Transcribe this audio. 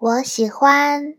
我喜欢